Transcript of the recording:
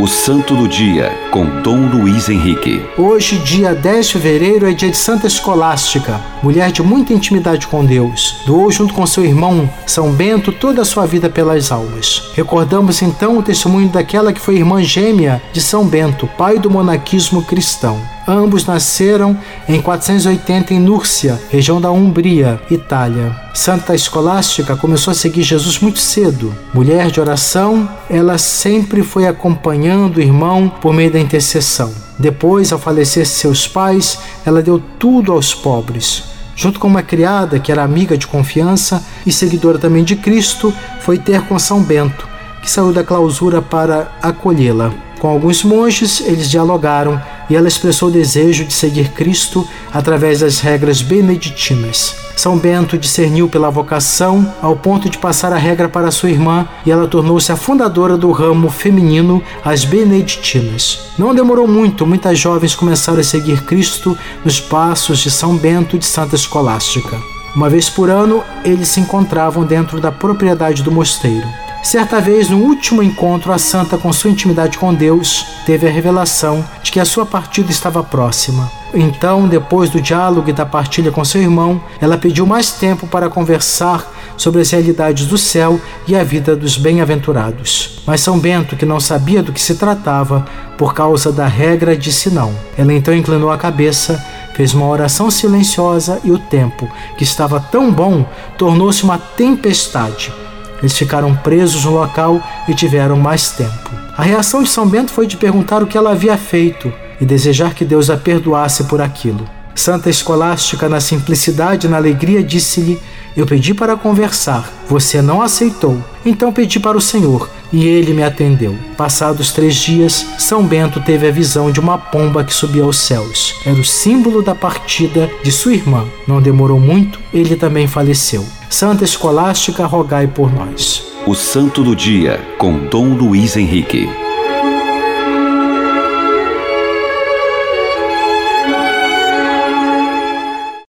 O Santo do Dia, com Dom Luiz Henrique. Hoje, dia 10 de fevereiro, é dia de Santa Escolástica, mulher de muita intimidade com Deus. Doou junto com seu irmão São Bento toda a sua vida pelas almas. Recordamos então o testemunho daquela que foi irmã gêmea de São Bento, pai do monaquismo cristão. Ambos nasceram em 480 em Núrcia, região da Umbria, Itália. Santa Escolástica começou a seguir Jesus muito cedo. Mulher de oração, ela sempre foi acompanhando o irmão por meio da intercessão. Depois, ao falecer seus pais, ela deu tudo aos pobres. Junto com uma criada que era amiga de confiança e seguidora também de Cristo, foi ter com São Bento, que saiu da clausura para acolhê-la. Com alguns monges, eles dialogaram e ela expressou o desejo de seguir Cristo através das regras beneditinas. São Bento discerniu pela vocação ao ponto de passar a regra para sua irmã e ela tornou-se a fundadora do ramo feminino, as Beneditinas. Não demorou muito, muitas jovens começaram a seguir Cristo nos passos de São Bento de Santa Escolástica. Uma vez por ano, eles se encontravam dentro da propriedade do mosteiro. Certa vez, no último encontro, a santa, com sua intimidade com Deus, teve a revelação de que a sua partida estava próxima. Então, depois do diálogo e da partilha com seu irmão, ela pediu mais tempo para conversar sobre as realidades do céu e a vida dos bem-aventurados. Mas São Bento, que não sabia do que se tratava, por causa da regra, disse não. Ela então inclinou a cabeça fez uma oração silenciosa e o tempo, que estava tão bom, tornou-se uma tempestade. Eles ficaram presos no local e tiveram mais tempo. A reação de São Bento foi de perguntar o que ela havia feito e desejar que Deus a perdoasse por aquilo. Santa Escolástica, na simplicidade e na alegria, disse-lhe: Eu pedi para conversar, você não aceitou. Então pedi para o Senhor e ele me atendeu. Passados três dias, São Bento teve a visão de uma pomba que subia aos céus. Era o símbolo da partida de sua irmã. Não demorou muito, ele também faleceu. Santa Escolástica, rogai por nós. O Santo do Dia, com Dom Luiz Henrique.